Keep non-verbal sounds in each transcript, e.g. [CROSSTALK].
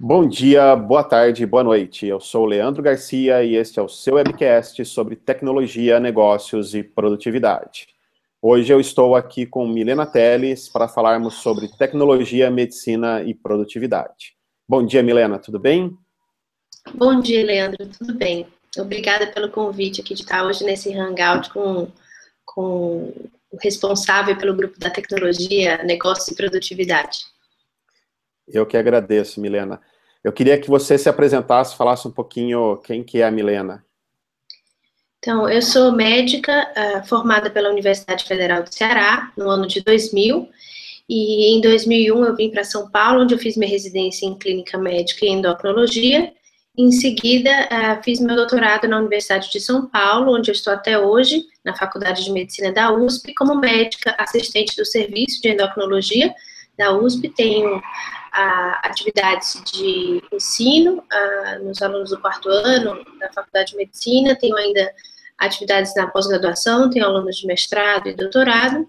Bom dia, boa tarde, boa noite. Eu sou o Leandro Garcia e este é o seu webcast sobre tecnologia, negócios e produtividade. Hoje eu estou aqui com Milena Teles para falarmos sobre tecnologia, medicina e produtividade. Bom dia, Milena, tudo bem? Bom dia, Leandro, tudo bem. Obrigada pelo convite aqui de estar hoje nesse hangout com, com o responsável pelo grupo da tecnologia, negócios e produtividade. Eu que agradeço, Milena. Eu queria que você se apresentasse, falasse um pouquinho quem que é a Milena. Então, eu sou médica uh, formada pela Universidade Federal do Ceará no ano de 2000 e em 2001 eu vim para São Paulo, onde eu fiz minha residência em clínica médica e endocrinologia. Em seguida, uh, fiz meu doutorado na Universidade de São Paulo, onde eu estou até hoje, na Faculdade de Medicina da USP, como médica assistente do serviço de endocrinologia da USP. Tenho atividades de ensino nos alunos do quarto ano da Faculdade de Medicina, tenho ainda atividades na pós-graduação, tenho alunos de mestrado e doutorado,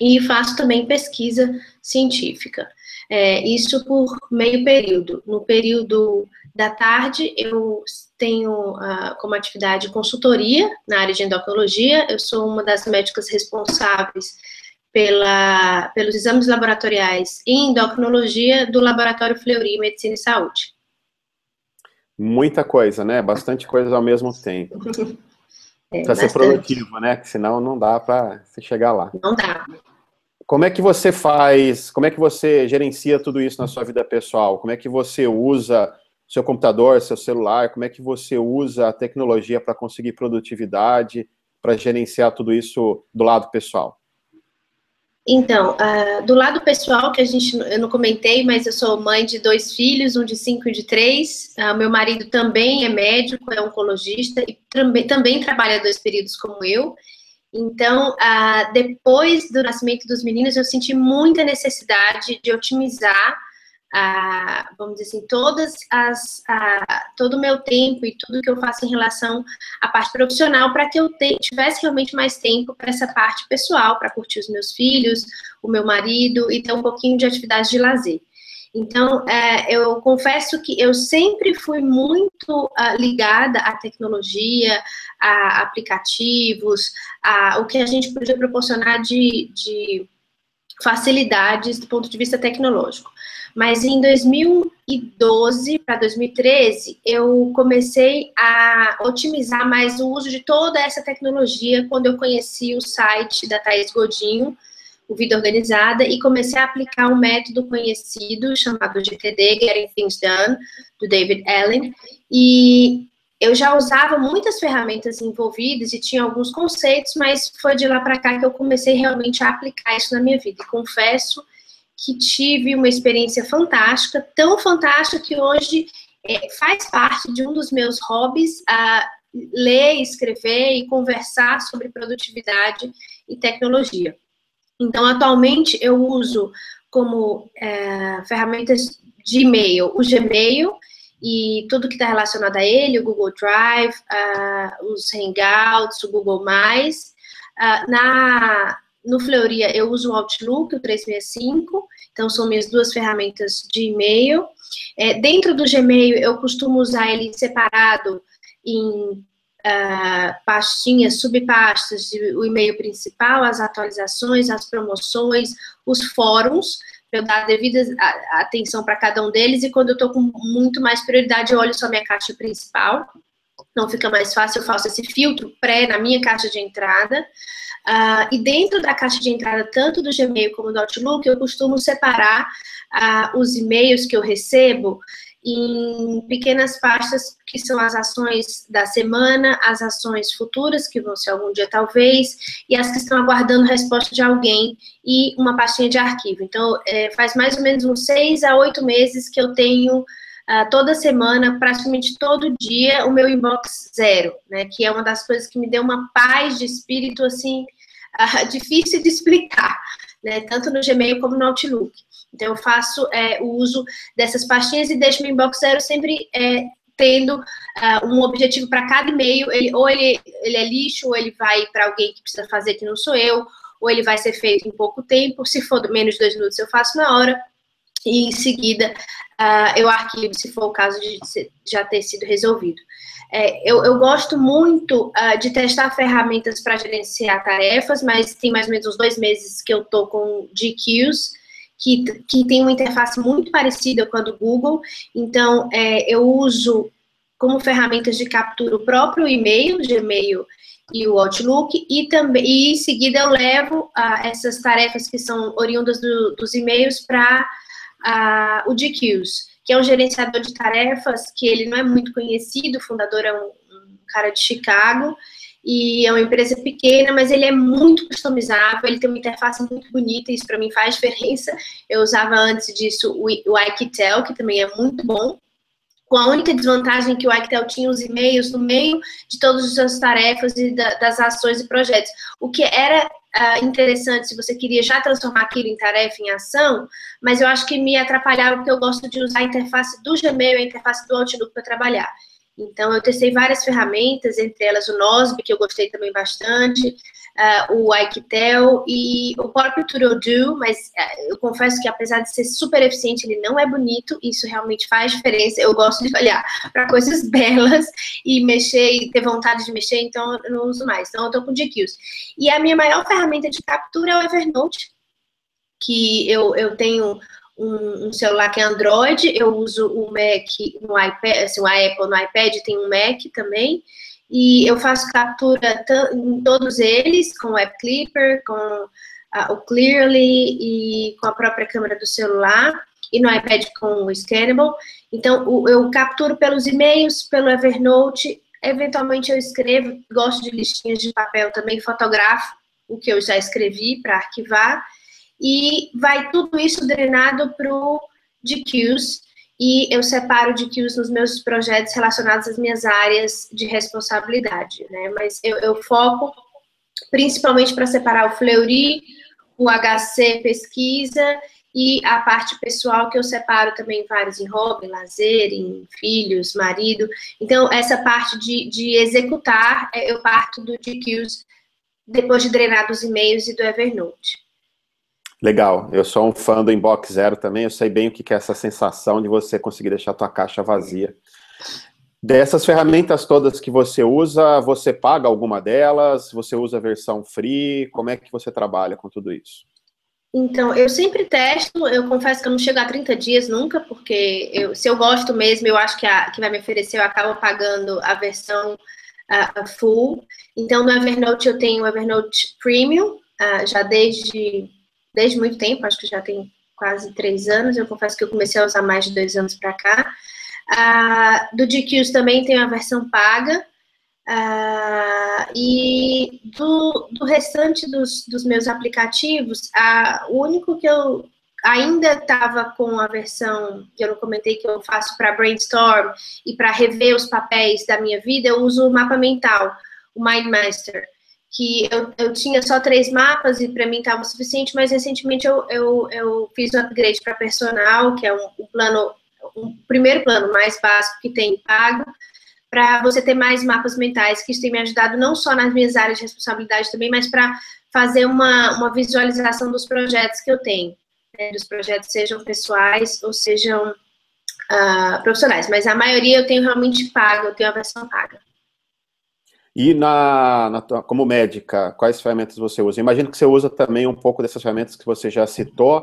e faço também pesquisa científica. É, isso por meio período. No período da tarde, eu tenho como atividade consultoria na área de endocrinologia, eu sou uma das médicas responsáveis pela, pelos exames laboratoriais em endocrinologia do Laboratório Fleury Medicina e Saúde. Muita coisa, né? Bastante coisa ao mesmo tempo. [LAUGHS] É, para ser produtivo, né? Que senão não dá para você chegar lá. Não dá. Como é que você faz, como é que você gerencia tudo isso na sua vida pessoal? Como é que você usa seu computador, seu celular? Como é que você usa a tecnologia para conseguir produtividade, para gerenciar tudo isso do lado pessoal? Então, uh, do lado pessoal, que a gente, eu não comentei, mas eu sou mãe de dois filhos, um de cinco e de três. Uh, meu marido também é médico, é oncologista e também, também trabalha dois períodos como eu. Então, uh, depois do nascimento dos meninos, eu senti muita necessidade de otimizar a, vamos dizer assim, todas as, a, todo o meu tempo e tudo que eu faço em relação à parte profissional para que eu te, tivesse realmente mais tempo para essa parte pessoal, para curtir os meus filhos, o meu marido e ter um pouquinho de atividade de lazer. Então, é, eu confesso que eu sempre fui muito uh, ligada à tecnologia, a aplicativos, a o que a gente podia proporcionar de, de facilidades do ponto de vista tecnológico. Mas em 2012 para 2013, eu comecei a otimizar mais o uso de toda essa tecnologia quando eu conheci o site da Thais Godinho, o Vida Organizada, e comecei a aplicar um método conhecido chamado GTD, Getting Things Done, do David Allen. E eu já usava muitas ferramentas envolvidas e tinha alguns conceitos, mas foi de lá para cá que eu comecei realmente a aplicar isso na minha vida. E confesso que tive uma experiência fantástica, tão fantástica que hoje é, faz parte de um dos meus hobbies a ler, escrever e conversar sobre produtividade e tecnologia. Então, atualmente eu uso como é, ferramentas de e-mail o Gmail e tudo que está relacionado a ele, o Google Drive, uh, os Hangouts, o Google+. Uh, na, no Fleuria, eu uso o Outlook, o 365, então são minhas duas ferramentas de e-mail. É, dentro do Gmail, eu costumo usar ele separado em uh, pastinhas, subpastas, o e-mail principal, as atualizações, as promoções, os fóruns, para eu dar a devida atenção para cada um deles, e quando eu estou com muito mais prioridade, eu olho só minha caixa principal, não fica mais fácil, eu faço esse filtro pré na minha caixa de entrada, Uh, e dentro da caixa de entrada, tanto do Gmail como do Outlook, eu costumo separar uh, os e-mails que eu recebo em pequenas pastas que são as ações da semana, as ações futuras, que vão ser algum dia talvez, e as que estão aguardando resposta de alguém, e uma pastinha de arquivo. Então, é, faz mais ou menos uns seis a oito meses que eu tenho uh, toda semana, praticamente todo dia, o meu inbox zero, né? Que é uma das coisas que me deu uma paz de espírito, assim, uh, [LAUGHS] difícil de explicar, né? Tanto no Gmail como no Outlook. Então, eu faço é, o uso dessas pastinhas e deixo meu inbox zero sempre é, tendo uh, um objetivo para cada e-mail. Ele, ou ele, ele é lixo, ou ele vai para alguém que precisa fazer, que não sou eu, ou ele vai ser feito em pouco tempo. Se for menos de dois minutos, eu faço na hora. e em seguida uh, eu arquivo, se for o caso de já ter sido resolvido. É, eu, eu, gosto muito uh, de testar ferramentas para gerenciar tarefas, mas tem mais ou menos uns dois meses que eu estou com GQs, que, que tem uma interface muito parecida com a do Google. Então, é, eu uso como ferramentas de captura o próprio e-mail, Gmail e o Outlook, e também e em seguida eu levo uh, essas tarefas que são oriundas do, dos e-mails para uh, o GQs que é um gerenciador de tarefas que ele não é muito conhecido, o fundador é um, um cara de Chicago, e é uma empresa pequena, mas ele é muito customizável, ele tem uma interface muito bonita, isso para mim faz diferença. Eu usava antes disso o, o que também é muito bom, com a única desvantagem que o Iquitel tinha os e-mails no meio de todas as suas tarefas e da, das ações e projetos. O que era uh, interessante se você queria já transformar aquilo em tarefa, em ação, mas eu acho que me atrapalhava porque eu gosto de usar a interface do Gmail a interface do Outlook para trabalhar. Então, eu testei várias ferramentas, entre elas o Nozbe, que eu gostei também bastante, uh, o Iquitel e o próprio TudoDo, mas uh, eu confesso que apesar de ser super eficiente, ele não é bonito, isso realmente faz diferença. Eu gosto de olhar para coisas [LAUGHS] belas e mexer e ter vontade de mexer, então eu não uso mais. Então, eu estou com o GQs. E a minha maior ferramenta de captura é o Evernote, que eu, eu tenho um, um, celular que é Android, eu uso o Mac no iPad, assim, o Apple no iPad tem um Mac também, e eu faço captura em todos eles, com o App Clipper, com a, o Clearly e com a própria câmera do celular, e no iPad com o Scannable. Então, o, eu capturo pelos e-mails, pelo Evernote, eventualmente eu escrevo, gosto de listinhas de papel também, fotografo o que eu já escrevi para arquivar, e vai tudo isso drenado para o DQs, e eu separo DQs nos meus projetos relacionados às minhas áreas de responsabilidade, né? Mas eu, eu foco principalmente para separar o Fleury, o HC pesquisa e a parte pessoal que eu separo também vários em hobby, lazer, em filhos, marido. Então, essa parte de, de executar, é, eu parto do DQs depois de drenar dos e-mails e do Evernote. Legal, eu sou um fã do Inbox Zero também, eu sei bem o que é essa sensação de você conseguir deixar a tua caixa vazia. Dessas ferramentas todas que você usa, você paga alguma delas? Você usa a versão free? Como é que você trabalha com tudo isso? Então, eu sempre testo, eu confesso que eu não chego a 30 dias nunca, porque eu, se eu gosto mesmo, eu acho que, a, que vai me oferecer, eu acabo pagando a versão uh, full. Então, no Evernote eu tenho o Evernote Premium, uh, já desde desde muito tempo, acho que já tem quase três anos. Eu confesso que eu comecei a usar mais de dois anos para cá. Ah, do GQs também tem a versão paga. Ah, e do, do restante dos, dos meus aplicativos, o único que eu ainda estava com a versão que eu não comentei que eu faço para brainstorm e para rever os papéis da minha vida, eu uso o mapa mental, o MindMaster que eu, eu tinha só três mapas e para mim estava suficiente, mas recentemente eu, eu, eu fiz um upgrade para personal, que é um, um plano, um primeiro plano mais básico que tem pago, para você ter mais mapas mentais, que isso tem me ajudado não só nas minhas áreas de responsabilidade também, mas para fazer uma, uma visualização dos projetos que eu tenho, né, dos projetos sejam pessoais ou sejam uh, profissionais, mas a maioria eu tenho realmente pago, eu tenho a versão paga. E na, na, como médica, quais ferramentas você usa? Imagino que você usa também um pouco dessas ferramentas que você já citou,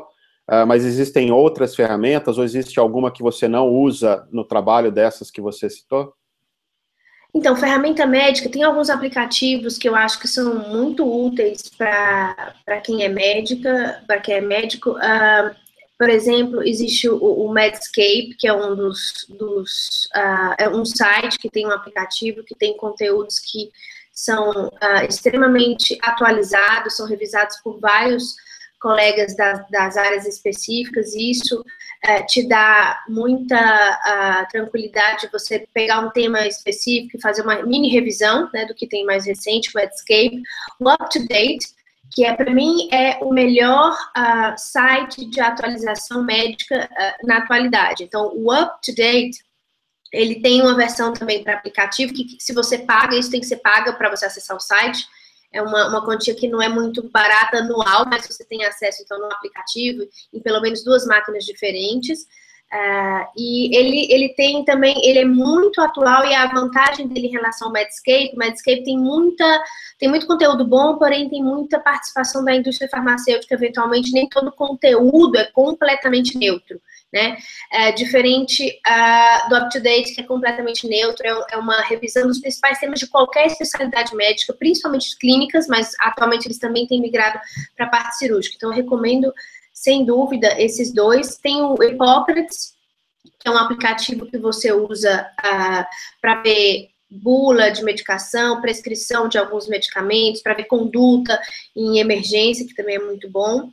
uh, mas existem outras ferramentas ou existe alguma que você não usa no trabalho dessas que você citou? Então, ferramenta médica, tem alguns aplicativos que eu acho que são muito úteis para quem é médica, para quem é médico. Uh, por exemplo, existe o, o Medscape, que é um dos, dos uh, é um site que tem um aplicativo que tem conteúdos que são uh, extremamente atualizados, são revisados por vários colegas das, das áreas específicas, e isso uh, te dá muita uh, tranquilidade de você pegar um tema específico e fazer uma mini revisão né, do que tem mais recente, o Medscape. O Up to Date que é para mim é o melhor uh, site de atualização médica uh, na atualidade. Então, o Up to Date ele tem uma versão também para aplicativo que, se você paga, isso tem que ser paga para você acessar o site. é uma, uma quantia que não é muito barata anual, mas você tem acesso, então, no aplicativo, em pelo menos duas máquinas diferentes. Uh, e ele, ele tem também, ele é muito atual e a vantagem dele em relação ao Medscape, o Medscape tem muita, tem muito conteúdo bom, porém tem muita participação da indústria farmacêutica, eventualmente nem todo conteúdo é completamente neutro, né? É, diferente uh, do UpToDate, que é completamente neutro, é, é, uma revisão dos principais temas de qualquer especialidade médica, principalmente clínicas, mas atualmente eles também têm migrado para a parte cirúrgica, então eu recomendo sem dúvida, esses dois. Tem o Hippocrates, que é um aplicativo que você usa uh, para ver bula de medicação, prescrição de alguns medicamentos, para ver conduta em emergência, que também é muito bom.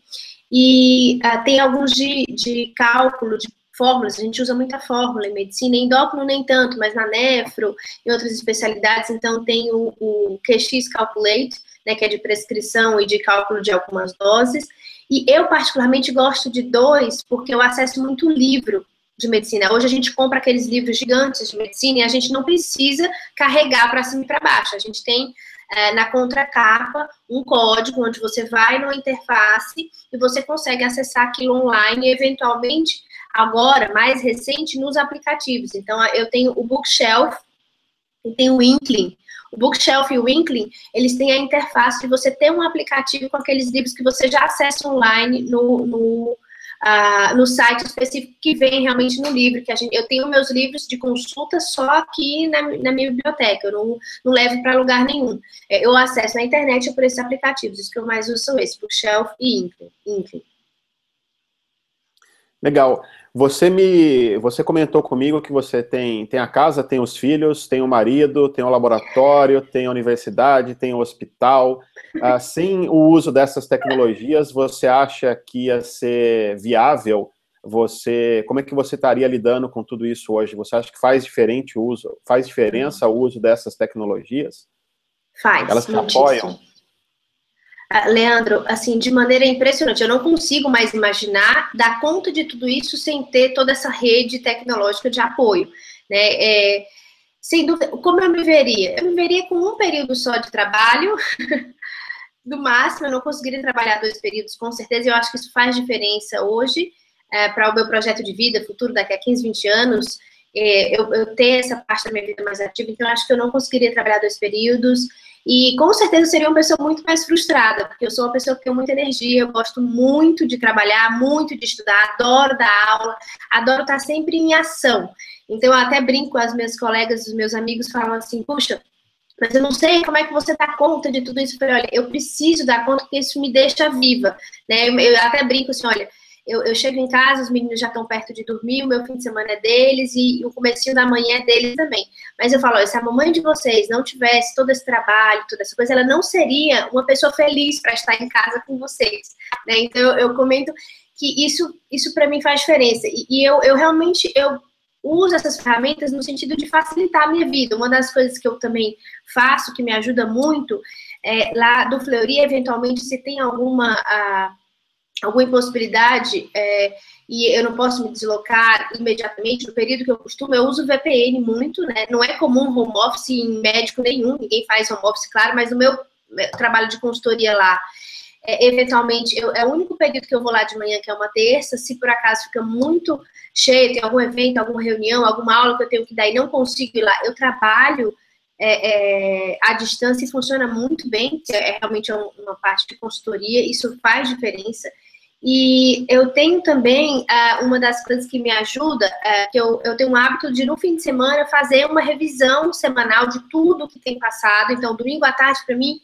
E uh, tem alguns de, de cálculo, de fórmulas, a gente usa muita fórmula em medicina, em endócrino nem tanto, mas na nefro, em outras especialidades, então tem o, o QX Calculate, né, que é de prescrição e de cálculo de algumas doses, e eu, particularmente, gosto de dois, porque eu acesso muito livro de medicina. Hoje a gente compra aqueles livros gigantes de medicina e a gente não precisa carregar para cima e para baixo. A gente tem é, na contracapa um código onde você vai numa interface e você consegue acessar aquilo online e, eventualmente, agora, mais recente, nos aplicativos. Então, eu tenho o Bookshelf e tenho o Inkling. O Bookshelf e o Winkling, eles têm a interface de você ter um aplicativo com aqueles livros que você já acessa online no, no, uh, no site específico que vem realmente no livro. Que a gente, eu tenho meus livros de consulta só aqui na, na minha biblioteca, eu não, não levo para lugar nenhum. É, eu acesso na internet por esses aplicativos, os que eu mais uso são esses, Bookshelf e Inkling. Legal. Você me, você comentou comigo que você tem, tem a casa, tem os filhos, tem o marido, tem o laboratório, tem a universidade, tem o hospital. Ah, [LAUGHS] sem o uso dessas tecnologias, você acha que ia ser viável? Você, como é que você estaria lidando com tudo isso hoje? Você acha que faz diferente o uso, faz diferença o uso dessas tecnologias? Faz. Elas te apoiam? Ah, Leandro, assim, de maneira impressionante, eu não consigo mais imaginar dar conta de tudo isso sem ter toda essa rede tecnológica de apoio, né? É, sem dúvida, como eu me veria? Eu me veria com um período só de trabalho, [LAUGHS] do máximo, eu não conseguiria trabalhar dois períodos, com certeza, eu acho que isso faz diferença hoje, é, para o meu projeto de vida, futuro daqui a 15, 20 anos, é, eu, eu ter essa parte da minha vida mais ativa, então acho que eu não conseguiria trabalhar dois períodos, e com certeza seria uma pessoa muito mais frustrada, porque eu sou uma pessoa que tem muita energia, eu gosto muito de trabalhar, muito de estudar, adoro dar aula, adoro estar sempre em ação. Então eu até brinco com as minhas colegas, os meus amigos falam assim, puxa, mas eu não sei como é que você dá conta de tudo isso. Eu olha, eu preciso dar conta porque isso me deixa viva, né? Eu, eu até brinco assim, olha, eu, eu, chego em casa, os meninos já estão perto de dormir, o meu fim de semana é deles e, o comecinho da manhã é deles também. Mas eu falo, se a mamãe de vocês não tivesse todo esse trabalho, toda essa coisa, ela não seria uma pessoa feliz para estar em casa com vocês. Né? Então eu, eu comento que isso, isso para mim faz diferença. E, e, eu, eu realmente eu uso essas ferramentas no sentido de facilitar a minha vida. Uma das coisas que eu também faço, que me ajuda muito, é, lá do Fleury, eventualmente, se tem alguma. A, alguma impossibilidade é, e eu não posso me deslocar imediatamente no período que eu costumo, eu uso VPN muito, né? Não é comum home office em médico nenhum, ninguém faz home office, claro, mas no meu trabalho de consultoria lá, é, eventualmente, eu, é o único período que eu vou lá de manhã, que é uma terça, se por acaso fica muito cheio, tem algum evento, alguma reunião, alguma aula que eu tenho que dar e não consigo ir lá, eu trabalho é, é, à distância e funciona muito bem, é realmente uma parte de consultoria, isso faz diferença. E eu tenho também uh, uma das coisas que me ajuda, uh, que eu, eu tenho um hábito de, no fim de semana, fazer uma revisão semanal de tudo que tem passado. Então, domingo à tarde, para mim,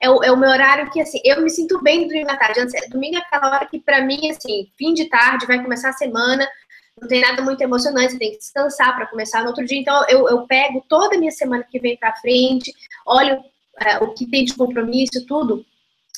é o, é o, meu horário que, assim, eu me sinto bem domingo à tarde. Domingo é aquela hora que, para mim, assim, fim de tarde, vai começar a semana, não tem nada muito emocionante, você tem que descansar para começar no outro dia. Então, eu, eu pego toda a minha semana que vem para frente, olho uh, o que tem de compromisso, tudo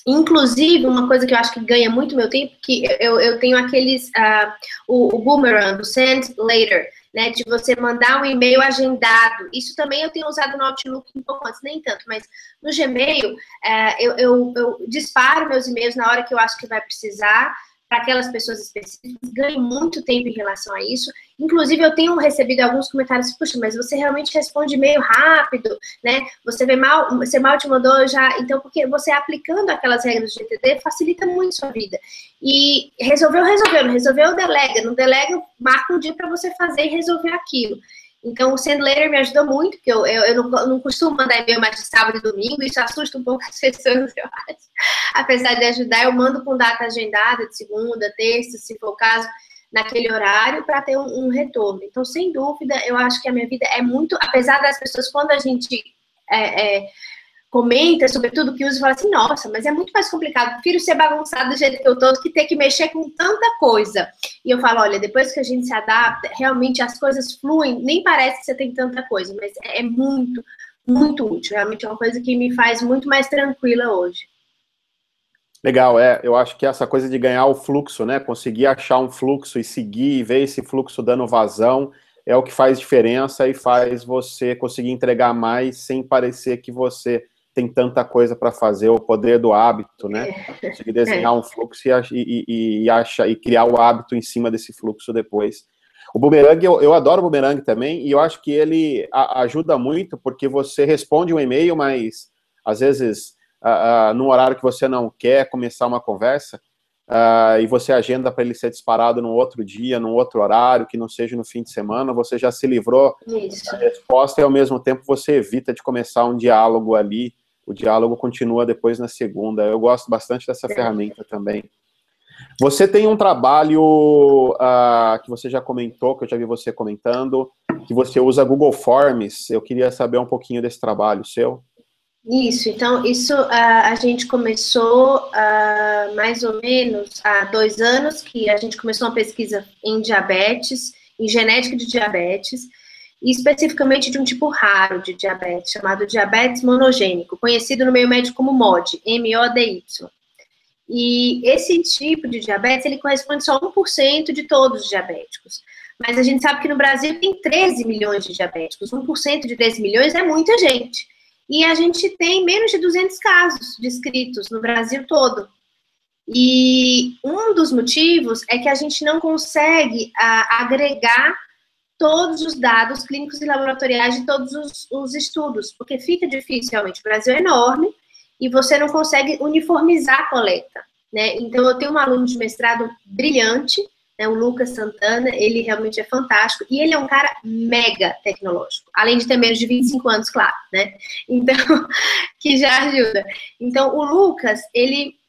Inclusive, uma coisa que eu acho que ganha muito meu tempo, que eu, eu tenho aqueles, uh, o, o boomerang, o send later, né, de você mandar um e-mail agendado. Isso também eu tenho usado no Outlook um pouco antes, nem tanto, mas no Gmail, uh, eu, eu, eu disparo meus e-mails na hora que eu acho que vai precisar, para aquelas pessoas específicas, ganho muito tempo em relação a isso. Inclusive, eu tenho recebido alguns comentários, puxa, mas você realmente responde meio rápido, né? Você vê mal, você mal te mandou já, então, porque você aplicando aquelas regras do GTD facilita muito sua vida. E resolveu, resolveu, resolveu, delega, não delega, marca um dia para você fazer e resolver aquilo. Então, o Send Later me ajudou muito, porque eu, eu, eu não, não, costumo mandar e-mail mais de sábado e domingo, isso assusta um pouco as [LAUGHS] pessoas, eu acho. Apesar de ajudar, eu mando com data agendada, de segunda, terça, se for o caso, naquele horário, para ter um, um, retorno. Então, sem dúvida, eu acho que a minha vida é muito, apesar das pessoas, quando a gente é, é, comenta sobre tudo que usa e fala assim, nossa, mas é muito mais complicado, prefiro ser bagunçado do jeito que eu tô do que ter que mexer com tanta coisa. E eu falo, olha, depois que a gente se adapta, realmente as coisas fluem, nem parece que você tem tanta coisa, mas é muito, muito útil. Realmente é uma coisa que me faz muito mais tranquila hoje. Legal, é. Eu acho que essa coisa de ganhar o fluxo, né? Conseguir achar um fluxo e seguir e ver esse fluxo dando vazão é o que faz diferença e faz você conseguir entregar mais sem parecer que você tem tanta coisa para fazer, o poder do hábito, né? É. Conseguir desenhar é. um fluxo e, e, e, acha, e criar o hábito em cima desse fluxo depois. O boomerang, eu, eu adoro o boomerang também, e eu acho que ele a, ajuda muito, porque você responde um e-mail, mas às vezes, uh, uh, num horário que você não quer começar uma conversa, uh, e você agenda para ele ser disparado no outro dia, num outro horário, que não seja no fim de semana, você já se livrou Isso. da resposta e ao mesmo tempo você evita de começar um diálogo ali o diálogo continua depois na segunda. Eu gosto bastante dessa é. ferramenta também. Você tem um trabalho uh, que você já comentou, que eu já vi você comentando, que você usa Google Forms. Eu queria saber um pouquinho desse trabalho seu. Isso, então, isso uh, a gente começou uh, mais ou menos há dois anos, que a gente começou uma pesquisa em diabetes, em genética de diabetes, e especificamente de um tipo raro de diabetes, chamado diabetes monogênico, conhecido no meio médico como MOD, M-O-D-Y. E esse tipo de diabetes, ele corresponde só a 1% de todos os diabéticos. Mas a gente sabe que no Brasil tem 13 milhões de diabéticos. 1% de 13 milhões é muita gente. E a gente tem menos de 200 casos descritos no Brasil todo. E um dos motivos é que a gente não consegue a, ah, agregar todos os dados clínicos e laboratoriais de todos os, os, estudos, porque fica difícil realmente. O Brasil é enorme e você não consegue uniformizar a coleta, né? Então, eu tenho um aluno de mestrado brilhante, né, o Lucas Santana, ele realmente é fantástico e ele é um cara mega tecnológico, além de ter menos de 25 anos, claro, né? Então, [LAUGHS] que já ajuda. Então, o Lucas, ele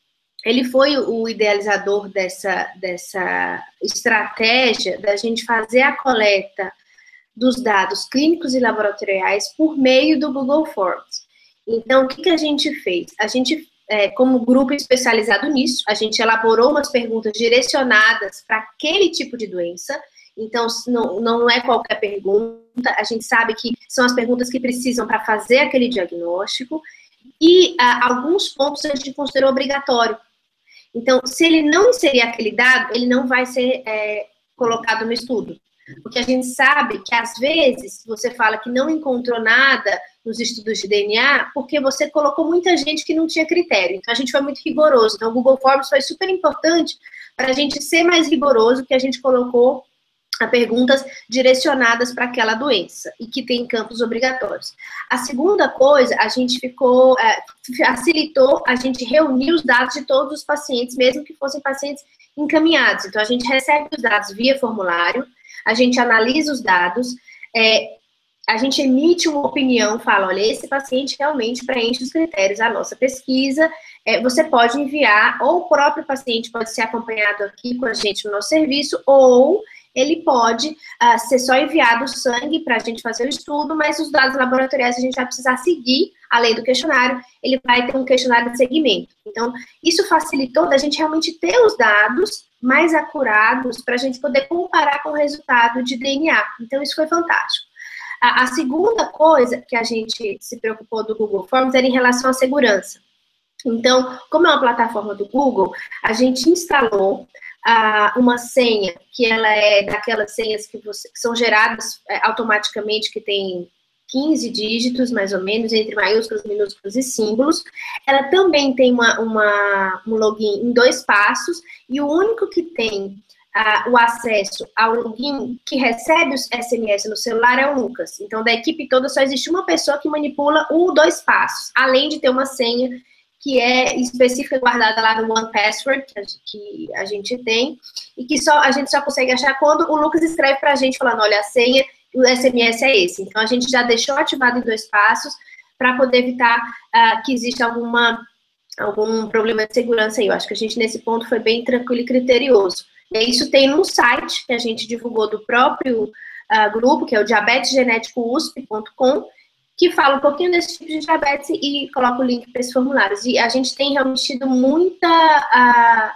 ele foi o idealizador dessa, dessa estratégia da gente fazer a coleta dos dados clínicos e laboratoriais por meio do Google Forms. Então, o que, que a gente fez? A gente, é, como grupo especializado nisso, a gente elaborou umas perguntas direcionadas para aquele tipo de doença. Então, não, não é qualquer pergunta, a gente sabe que são as perguntas que precisam para fazer aquele diagnóstico. E ah, alguns pontos a gente considerou obrigatório. Então, se ele não inserir aquele dado, ele não vai ser é, colocado no estudo. Porque a gente sabe que, às vezes, você fala que não encontrou nada nos estudos de DNA porque você colocou muita gente que não tinha critério. Então, a gente foi muito rigoroso. Então, o Google Forms foi super importante para a gente ser mais rigoroso, que a gente colocou a perguntas direcionadas para aquela doença e que tem campos obrigatórios. A segunda coisa, a gente ficou, é, facilitou a gente reunir os dados de todos os pacientes, mesmo que fossem pacientes encaminhados. Então, a gente recebe os dados via formulário, a gente analisa os dados, é, a gente emite uma opinião, fala, olha, esse paciente realmente preenche os critérios da nossa pesquisa, é, você pode enviar, ou o próprio paciente pode ser acompanhado aqui com a gente no nosso serviço, ou ele pode uh, ser só enviado sangue para a gente fazer o estudo, mas os dados laboratoriais a gente vai precisar seguir, além do questionário, ele vai ter um questionário de segmento. Então, isso facilitou da gente realmente ter os dados mais acurados para a gente poder comparar com o resultado de DNA. Então, isso foi fantástico. A, a segunda coisa que a gente se preocupou do Google Forms era em relação à segurança. Então, como é uma plataforma do Google, a gente instalou ah, uma senha, que ela é daquelas senhas que, você, que são geradas é, automaticamente, que tem 15 dígitos, mais ou menos, entre maiúsculos, minúsculos e símbolos. Ela também tem uma, uma um login em dois passos, e o único que tem uh, o acesso ao login que recebe os SMS no celular é o Lucas. Então, da equipe toda, só existe uma pessoa que manipula o dois passos, além de ter uma senha que é específica guardada lá no One Password, que a, gente tem, e que só a gente só consegue achar quando o Lucas escreve para a gente falando, olha, a senha o SMS é esse. Então, a gente já deixou ativado em dois passos para poder evitar uh, que exista alguma, algum problema de segurança aí. Eu acho que a gente, nesse ponto, foi bem tranquilo e criterioso. E isso tem num site que a gente divulgou do próprio uh, grupo, que é o diabetesgenéticousp.com, que fala um pouquinho desse tipo de diabetes e coloca o link para esses formulários. E a gente tem realmente tido muita uh,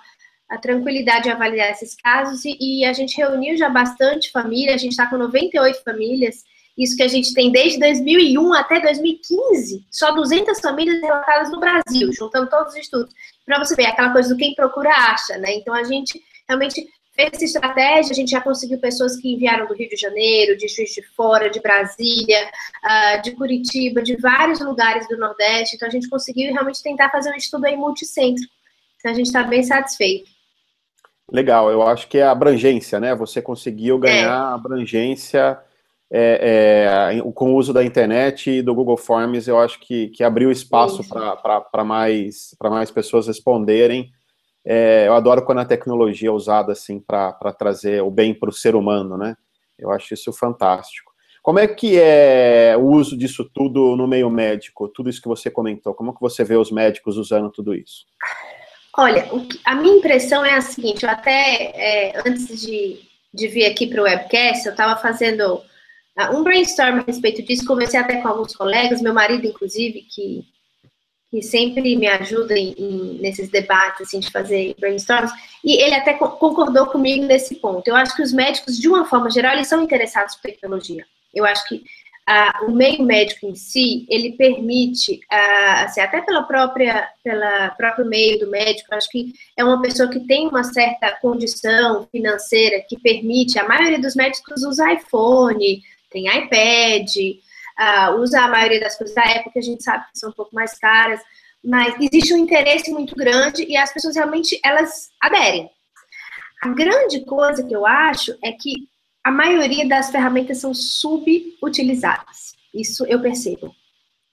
a tranquilidade de avaliar esses casos e, e, a gente reuniu já bastante família, a gente está com 98 famílias, isso que a gente tem desde 2001 até 2015, só 200 famílias relatadas no Brasil, juntando todos os estudos. Para você ver, aquela coisa do quem procura acha, né? Então a gente realmente essa estratégia, a gente já conseguiu pessoas que enviaram do Rio de Janeiro, de Juiz de Fora, de Brasília, uh, de Curitiba, de vários lugares do Nordeste, então a gente conseguiu realmente tentar fazer um estudo aí multicêntrico. Então a gente está bem satisfeito. Legal, eu acho que é a abrangência, né? Você conseguiu ganhar é. abrangência é, é, com o uso da internet e do Google Forms, eu acho que, que abriu espaço para mais, mais pessoas responderem. É, eu adoro quando a tecnologia é usada assim para trazer o bem para o ser humano, né? Eu acho isso fantástico. Como é que é o uso disso tudo no meio médico? Tudo isso que você comentou, como que você vê os médicos usando tudo isso? Olha, a minha impressão é a seguinte: eu até é, antes de, de vir aqui para o webcast, eu estava fazendo uh, um brainstorm a respeito disso, conversei até com alguns colegas, meu marido, inclusive, que, que sempre me ajuda em, em, nesses debates, assim, de fazer brainstorms, e ele até concordou comigo nesse ponto. Eu acho que os médicos, de uma forma geral, eles são interessados por tecnologia. Eu acho que o meio médico em si, ele permite, assim, até pela própria, pela próprio meio do médico, acho que é uma pessoa que tem uma certa condição financeira que permite, a maioria dos médicos usa iPhone, tem iPad, ah, usa a maioria das coisas da época, a gente sabe que são um pouco mais caras, mas existe um interesse muito grande e as pessoas realmente, elas aderem. A grande coisa que eu acho é que a maioria das ferramentas são subutilizadas. Isso eu percebo.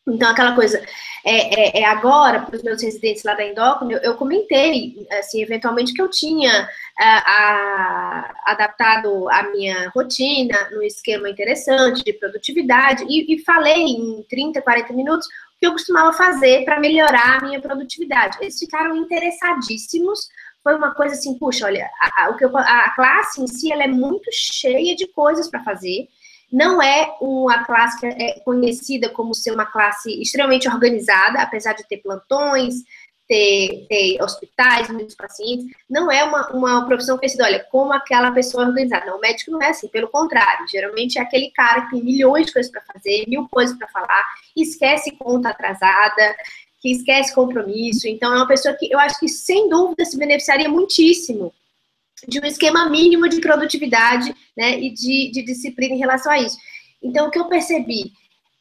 Então, aquela coisa, é, é, é agora, para os meus residentes lá da endócrina, eu, eu, comentei, assim, eventualmente, que eu tinha a, é, a, adaptado a minha rotina no esquema interessante de produtividade e, e falei em 30, 40 minutos o que eu costumava fazer para melhorar a minha produtividade. Eles ficaram interessadíssimos, foi uma coisa assim, puxa, olha, a, a, a classe em si ela é muito cheia de coisas para fazer. Não é uma classe que é conhecida como ser uma classe extremamente organizada, apesar de ter plantões, ter, ter hospitais, muitos pacientes. Não é uma, uma profissão conhecida, olha, como aquela pessoa organizada. Não, o médico não é assim, pelo contrário. Geralmente é aquele cara que tem milhões de coisas para fazer, mil coisas para falar, esquece conta atrasada, que esquece compromisso. Então, é uma pessoa que eu acho que, sem dúvida, se beneficiaria muitíssimo de um esquema mínimo de produtividade né, e de, de disciplina em relação a isso. Então, o que eu percebi?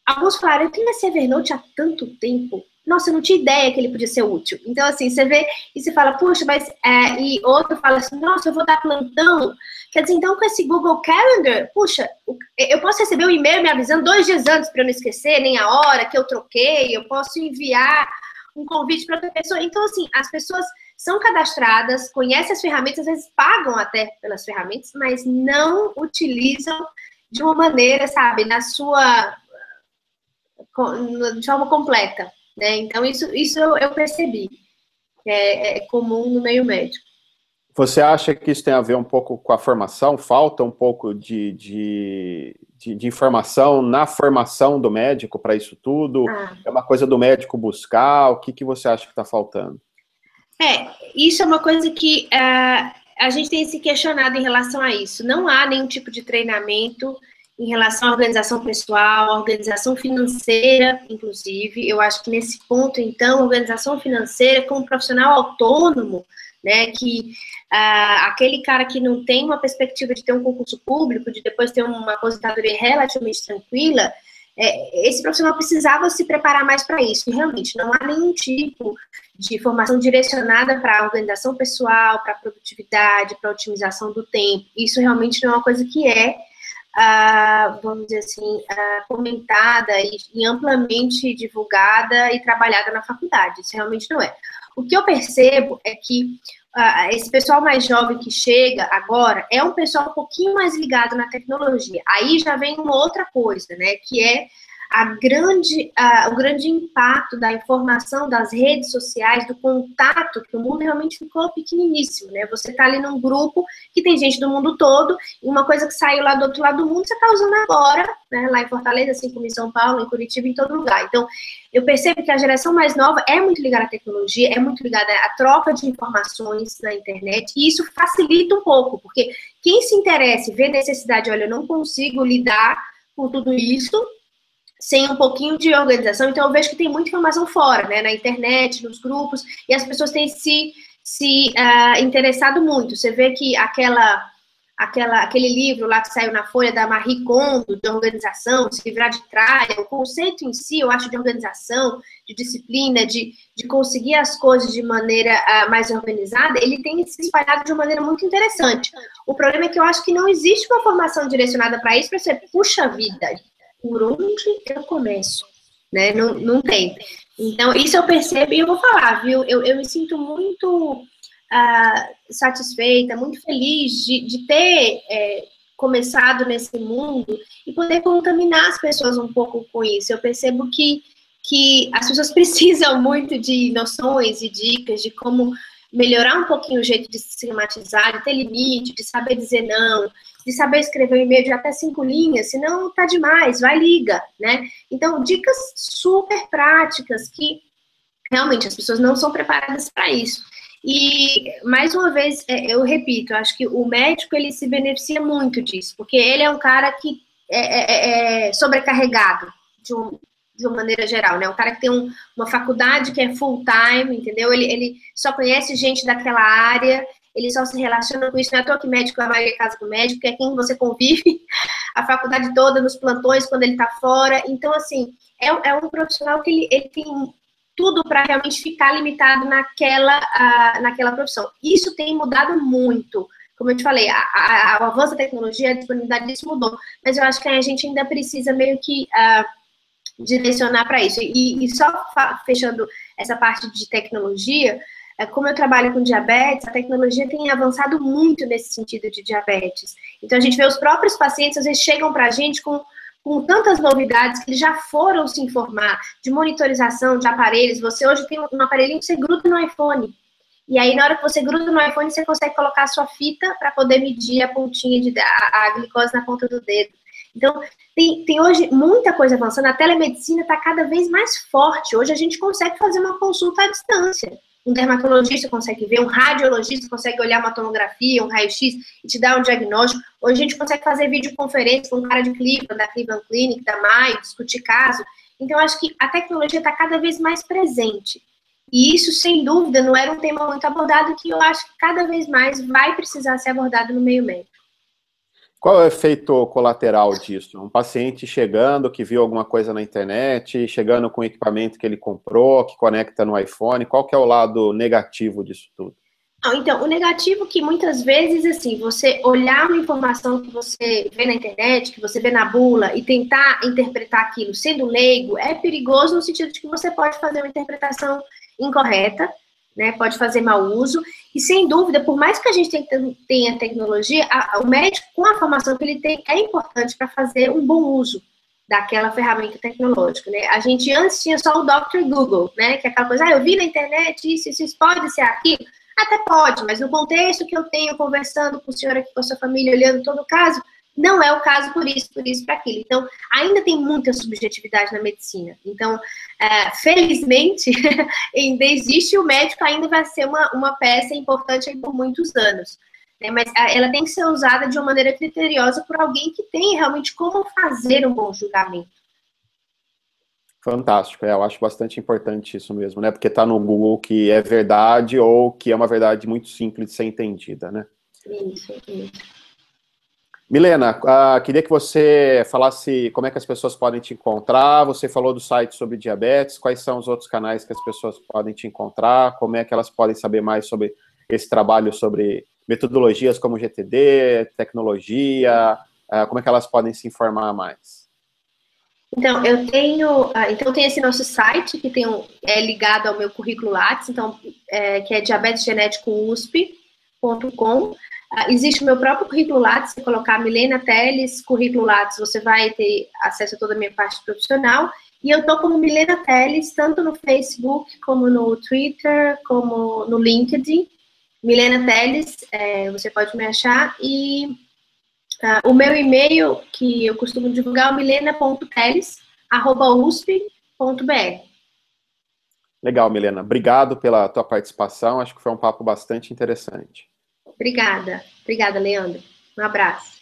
Alguns falaram, eu tenho esse Evernote há tanto tempo. Nossa, eu não tinha ideia que ele podia ser útil. Então, assim, você vê e você fala, puxa, mas. É, e outro fala assim, nossa, eu vou dar plantão. Quer dizer, então, com esse Google Calendar, puxa, eu posso receber um e-mail me avisando dois dias antes para eu não esquecer, nem a hora que eu troquei, eu posso enviar um convite para outra pessoa. Então, assim, as pessoas são cadastradas, conhecem as ferramentas, às vezes pagam até pelas ferramentas, mas não utilizam de uma maneira, sabe, na sua. de forma completa. Né? Então, isso, isso eu, percebi. É, é comum no meio médico. Você acha que isso tem a ver um pouco com a formação? Falta um pouco de, de, de, de informação na formação do médico para isso tudo? Ah. É uma coisa do médico buscar? O que, que você acha que está faltando? É, isso é uma coisa que uh, a gente tem se questionado em relação a isso. Não há nenhum tipo de treinamento em relação à organização pessoal, organização financeira, inclusive. Eu acho que nesse ponto, então, organização financeira como profissional autônomo, né, que ah, aquele cara que não tem uma perspectiva de ter um concurso público, de depois ter uma aposentadoria relativamente tranquila, é, esse profissional precisava se preparar mais para isso. E realmente não há nenhum tipo de formação direcionada para a organização pessoal, para a produtividade, para a otimização do tempo. Isso realmente não é uma coisa que é, ah, vamos dizer assim, ah, comentada e, e amplamente divulgada e trabalhada na faculdade. Isso realmente não é. O que eu percebo é que esse pessoal mais jovem que chega agora é um pessoal um pouquinho mais ligado na tecnologia. Aí já vem uma outra coisa, né? Que é a grande, o grande impacto da informação das redes sociais, do contato, que o mundo realmente ficou pequeniníssimo, né? Você está ali num grupo que tem gente do mundo todo, e uma coisa que saiu lá do outro lado do mundo, você está usando agora, né? Lá em Fortaleza, assim como em São Paulo, em Curitiba, em todo lugar. Então, eu percebo que a geração mais nova é muito ligada à tecnologia, é muito ligada à troca de informações na internet, e isso facilita um pouco, porque quem se interessa e vê necessidade, olha, eu não consigo lidar com tudo isso, sem um pouquinho de organização. Então, eu vejo que tem muita informação fora, né? Na internet, nos grupos, e as pessoas têm se, se uh, interessado muito. Você vê que aquela, aquela, aquele livro lá que saiu na Folha da Marie Kondo, de organização, se livrar de tralha, o conceito em si, eu acho, de organização, de disciplina, de, de conseguir as coisas de maneira uh, mais organizada, ele tem se espalhado de uma maneira muito interessante. O problema é que eu acho que não existe uma formação direcionada para isso, para você, puxa vida, por onde eu começo? Né? Não, não tem. Então, isso eu percebo e eu vou falar, viu? Eu, eu me sinto muito uh, satisfeita, muito feliz de, de ter é, começado nesse mundo e poder contaminar as pessoas um pouco com isso. Eu percebo que, que as pessoas [LAUGHS] precisam muito de noções e dicas de como melhorar um pouquinho o jeito de se esquematizar, de ter limite, de saber dizer não, de saber escrever um e-mail de até cinco linhas, senão tá demais, vai liga, né? Então, dicas super práticas que realmente as pessoas não são preparadas para isso. E, mais uma vez, é, eu repito, acho que o médico, ele se beneficia muito disso, porque ele é um cara que é, é, é sobrecarregado de, um, de uma maneira geral, né? Um cara que tem um, uma faculdade que é full time, entendeu? Ele, ele só conhece gente daquela área, ele só se relaciona com isso. Não é à toa que médico, a maioria casa com médico, que é quem você convive [LAUGHS] a faculdade toda, nos plantões, quando ele está fora. Então, assim, é, é, um profissional que ele, ele tem tudo para realmente ficar limitado naquela, uh, naquela profissão. Isso tem mudado muito. Como eu te falei, a, o avanço da tecnologia, a disponibilidade disso mudou. Mas eu acho que a gente ainda precisa meio que uh, direcionar para isso. E, e só fechando essa parte de tecnologia, é, como eu trabalho com diabetes, a tecnologia tem avançado muito nesse sentido de diabetes. Então, a gente vê os próprios pacientes, às vezes, chegam para a gente com, com tantas novidades que eles já foram se informar de monitorização de aparelhos. Você hoje tem um aparelhinho que você gruda no iPhone. E aí, na hora que você gruda no iPhone, você consegue colocar a sua fita para poder medir a pontinha de a, a glicose na ponta do dedo. Então, tem, tem hoje muita coisa avançando. A telemedicina está cada vez mais forte. Hoje a gente consegue fazer uma consulta à distância um dermatologista consegue ver, um radiologista consegue olhar uma tomografia, um raio-x e te dar um diagnóstico. Hoje a gente consegue fazer videoconferência com um cara de Cleveland, da Cleveland Clinic, da Maio, discutir caso. Então, acho que a tecnologia está cada vez mais presente. E isso, sem dúvida, não era um tema muito abordado que eu acho que cada vez mais vai precisar ser abordado no meio médico. Qual é o efeito colateral disso? Um paciente chegando, que viu alguma coisa na internet, chegando com o equipamento que ele comprou, que conecta no iPhone, qual que é o lado negativo disso tudo? então, o negativo que muitas vezes, assim, você olhar uma informação que você vê na internet, que você vê na bula, e tentar interpretar aquilo sendo leigo, é perigoso no sentido de que você pode fazer uma interpretação incorreta, né, pode fazer mau uso, e sem dúvida, por mais que a gente tenha tecnologia, a, o médico, com a formação que ele tem, é importante para fazer um bom uso daquela ferramenta tecnológica, né? A gente antes tinha só o Dr. Google, né, que é aquela coisa, ah, eu vi na internet isso, isso, isso pode ser aquilo, até pode, mas no contexto que eu tenho conversando com o senhor aqui, com a sua família, olhando todo o caso, não é o caso por isso, por isso, para aquilo. Então, ainda tem muita subjetividade na medicina. Então, é, felizmente, [LAUGHS] ainda existe o médico, ainda vai ser uma, uma peça importante por muitos anos. Né? Mas ela tem que ser usada de uma maneira criteriosa por alguém que tem realmente como fazer um bom julgamento. Fantástico, é, eu acho bastante importante isso mesmo, né? Porque está no Google que é verdade ou que é uma verdade muito simples de ser entendida, né? Isso, isso. Milena, uh, queria que você falasse como é que as pessoas podem te encontrar. Você falou do site sobre diabetes, quais são os outros canais que as pessoas podem te encontrar, como é que elas podem saber mais sobre esse trabalho sobre metodologias como GTD, tecnologia, uh, como é que elas podem se informar mais? Então, eu tenho, uh, então tem esse nosso site que tem um, é ligado ao meu currículo Lattes, então, é, que é diabetesgenéticousp.com. Uh, existe o meu próprio currículo Lattes, se colocar Milena Teles, currículo Lattes, você vai ter acesso a toda a minha parte profissional. E eu tô como Milena Teles, tanto no Facebook, como no Twitter, como no LinkedIn. Milena Teles, é, você pode me achar. E uh, o meu e-mail, que eu costumo divulgar, é milena.teles.usp.br. Legal, Milena. Obrigado pela tua participação. Acho que foi um papo bastante interessante. Obrigada. Obrigada, Leandro. Um abraço.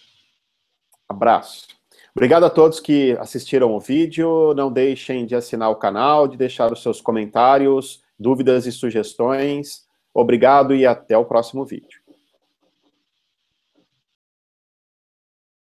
Abraço. Obrigado a todos que assistiram o vídeo. Não deixem de assinar o canal, de deixar os seus comentários, dúvidas e sugestões. Obrigado e até o próximo vídeo.